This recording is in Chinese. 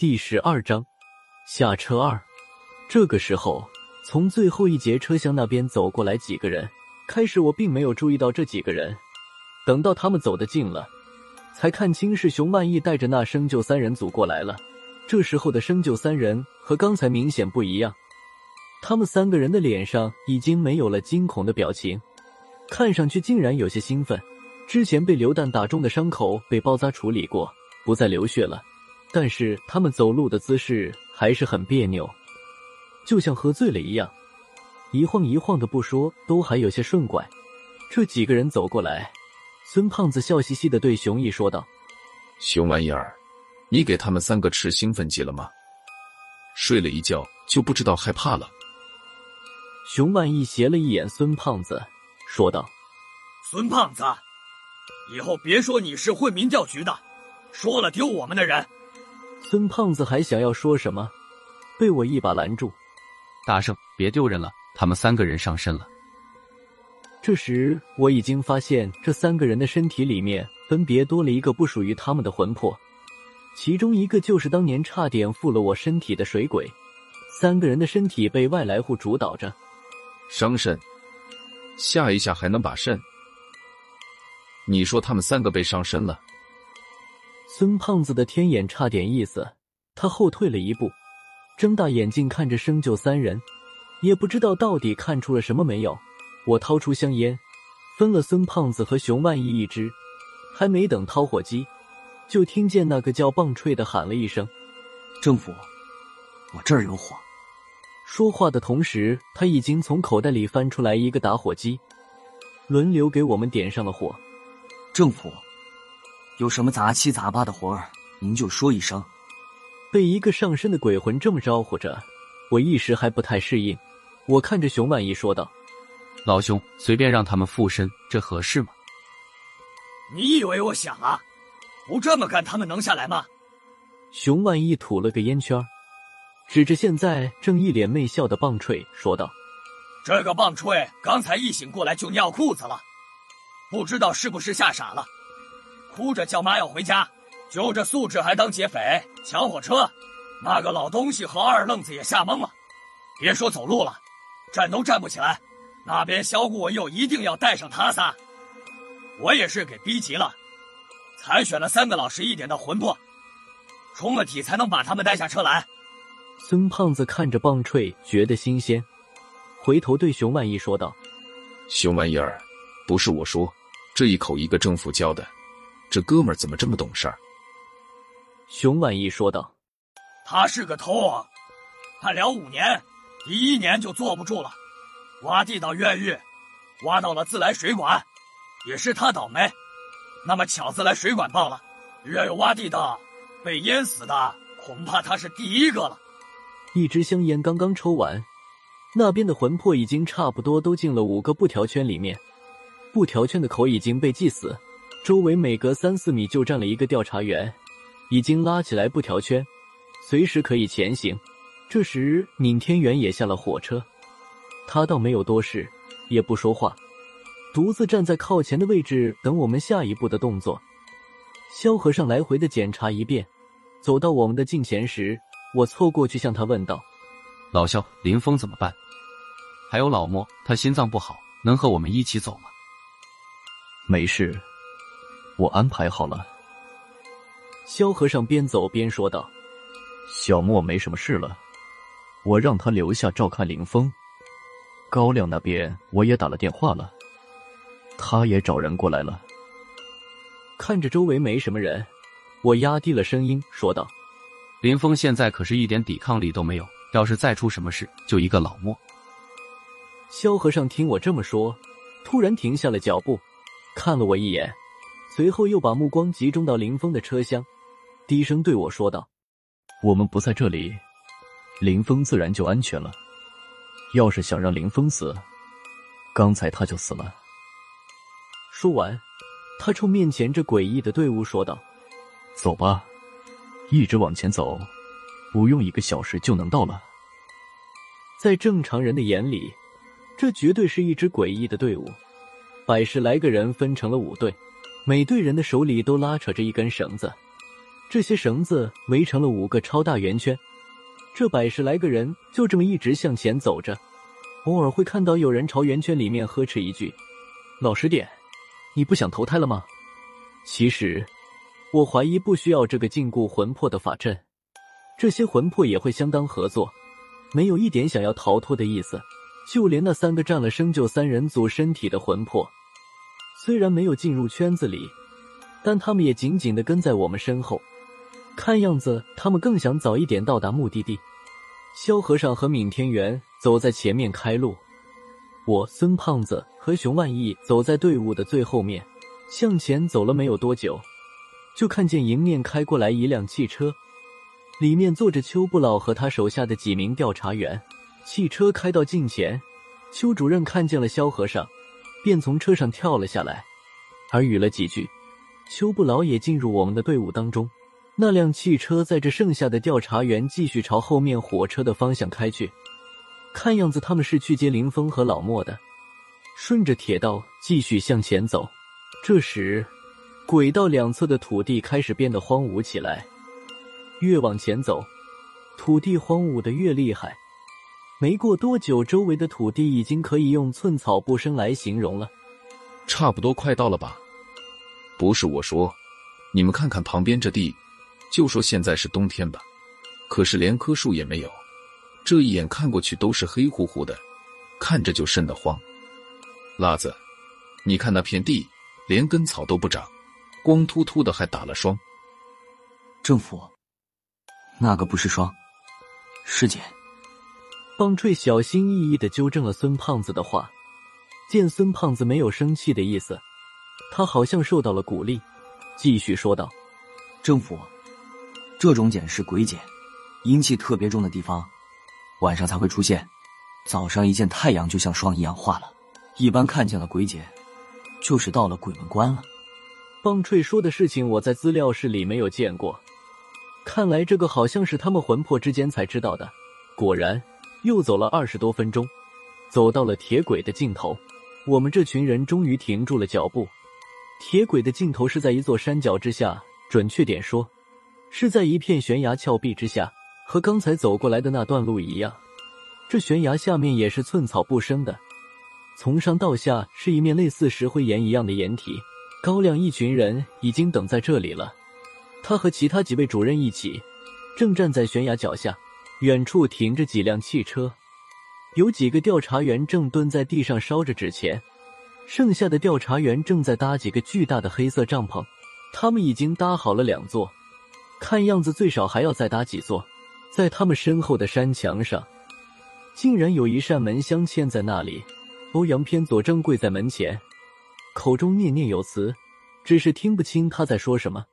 第十二章下车二。这个时候，从最后一节车厢那边走过来几个人。开始我并没有注意到这几个人，等到他们走得近了，才看清是熊万义带着那生就三人组过来了。这时候的生就三人和刚才明显不一样，他们三个人的脸上已经没有了惊恐的表情，看上去竟然有些兴奋。之前被榴弹打中的伤口被包扎处理过，不再流血了。但是他们走路的姿势还是很别扭，就像喝醉了一样，一晃一晃的不说，都还有些顺拐。这几个人走过来，孙胖子笑嘻嘻的对熊毅说道：“熊玩意儿，你给他们三个吃兴奋剂了吗？睡了一觉就不知道害怕了。”熊万义斜了一眼孙胖子，说道：“孙胖子，以后别说你是混民调局的，说了丢我们的人。”孙胖子还想要说什么，被我一把拦住。大圣，别丢人了，他们三个人上身了。这时我已经发现，这三个人的身体里面分别多了一个不属于他们的魂魄，其中一个就是当年差点附了我身体的水鬼。三个人的身体被外来户主导着，伤肾，下一下还能把肾。你说他们三个被上身了？孙胖子的天眼差点意思，他后退了一步，睁大眼睛看着生就三人，也不知道到底看出了什么没有。我掏出香烟，分了孙胖子和熊万义一支，还没等掏火机，就听见那个叫棒槌的喊了一声：“政府，我这儿有火。”说话的同时，他已经从口袋里翻出来一个打火机，轮流给我们点上了火。政府。有什么杂七杂八的活儿，您就说一声。被一个上身的鬼魂这么招呼着，我一时还不太适应。我看着熊万一说道：“老兄，随便让他们附身，这合适吗？”你以为我想啊？不这么干，他们能下来吗？熊万一吐了个烟圈，指着现在正一脸媚笑的棒槌说道：“这个棒槌刚才一醒过来就尿裤子了，不知道是不是吓傻了。”哭着叫妈要回家，就这素质还当劫匪抢火车，那个老东西和二愣子也吓懵了。别说走路了，站都站不起来。那边萧顾文又一定要带上他仨，我也是给逼急了，才选了三个老实一点的魂魄，充了体才能把他们带下车来。孙胖子看着棒槌，觉得新鲜，回头对熊万义说道：“熊玩意儿，不是我说，这一口一个政府教的。”这哥们儿怎么这么懂事儿？熊万义说道：“他是个头啊，判了五年，第一年就坐不住了，挖地道越狱，挖到了自来水管，也是他倒霉。那么巧自来水管爆了，越狱挖地道被淹死的，恐怕他是第一个了。”一支香烟刚刚抽完，那边的魂魄已经差不多都进了五个布条圈里面，布条圈的口已经被系死。周围每隔三四米就站了一个调查员，已经拉起来布条圈，随时可以前行。这时，闵天元也下了火车，他倒没有多事，也不说话，独自站在靠前的位置等我们下一步的动作。萧和尚来回的检查一遍，走到我们的近前时，我凑过去向他问道：“老萧，林峰怎么办？还有老莫，他心脏不好，能和我们一起走吗？”“没事。”我安排好了。萧和尚边走边说道：“小莫没什么事了，我让他留下照看林峰。高亮那边我也打了电话了，他也找人过来了。”看着周围没什么人，我压低了声音说道：“林峰现在可是一点抵抗力都没有，要是再出什么事，就一个老莫。”萧和尚听我这么说，突然停下了脚步，看了我一眼。随后又把目光集中到林峰的车厢，低声对我说道：“我们不在这里，林峰自然就安全了。要是想让林峰死，刚才他就死了。”说完，他冲面前这诡异的队伍说道：“走吧，一直往前走，不用一个小时就能到了。”在正常人的眼里，这绝对是一支诡异的队伍，百十来个人分成了五队。每队人的手里都拉扯着一根绳子，这些绳子围成了五个超大圆圈，这百十来个人就这么一直向前走着。偶尔会看到有人朝圆圈里面呵斥一句：“老实点，你不想投胎了吗？”其实，我怀疑不需要这个禁锢魂魄的法阵，这些魂魄也会相当合作，没有一点想要逃脱的意思。就连那三个占了生就三人组身体的魂魄，虽然没有进入圈子里，但他们也紧紧的跟在我们身后。看样子，他们更想早一点到达目的地。萧和尚和闵天元走在前面开路，我孙胖子和熊万义走在队伍的最后面。向前走了没有多久，就看见迎面开过来一辆汽车，里面坐着邱不老和他手下的几名调查员。汽车开到近前，邱主任看见了萧和尚，便从车上跳了下来，耳语了几句。邱不老也进入我们的队伍当中。那辆汽车载着剩下的调查员继续朝后面火车的方向开去，看样子他们是去接林峰和老莫的。顺着铁道继续向前走，这时轨道两侧的土地开始变得荒芜起来。越往前走，土地荒芜的越厉害。没过多久，周围的土地已经可以用寸草不生来形容了。差不多快到了吧？不是我说，你们看看旁边这地。就说现在是冬天吧，可是连棵树也没有，这一眼看过去都是黑乎乎的，看着就瘆得慌。辣子，你看那片地，连根草都不长，光秃秃的，还打了霜。政府，那个不是霜，是碱。棒槌小心翼翼的纠正了孙胖子的话，见孙胖子没有生气的意思，他好像受到了鼓励，继续说道：“政府。”这种茧是鬼茧，阴气特别重的地方，晚上才会出现。早上一见太阳，就像霜一样化了。一般看见了鬼茧，就是到了鬼门关了。棒槌说的事情，我在资料室里没有见过。看来这个好像是他们魂魄之间才知道的。果然，又走了二十多分钟，走到了铁轨的尽头，我们这群人终于停住了脚步。铁轨的尽头是在一座山脚之下，准确点说。是在一片悬崖峭壁之下，和刚才走过来的那段路一样，这悬崖下面也是寸草不生的，从上到下是一面类似石灰岩一样的岩体。高亮一群人已经等在这里了，他和其他几位主任一起，正站在悬崖脚下，远处停着几辆汽车，有几个调查员正蹲在地上烧着纸钱，剩下的调查员正在搭几个巨大的黑色帐篷，他们已经搭好了两座。看样子最少还要再搭几座，在他们身后的山墙上，竟然有一扇门镶嵌在那里。欧阳偏左正跪在门前，口中念念有词，只是听不清他在说什么。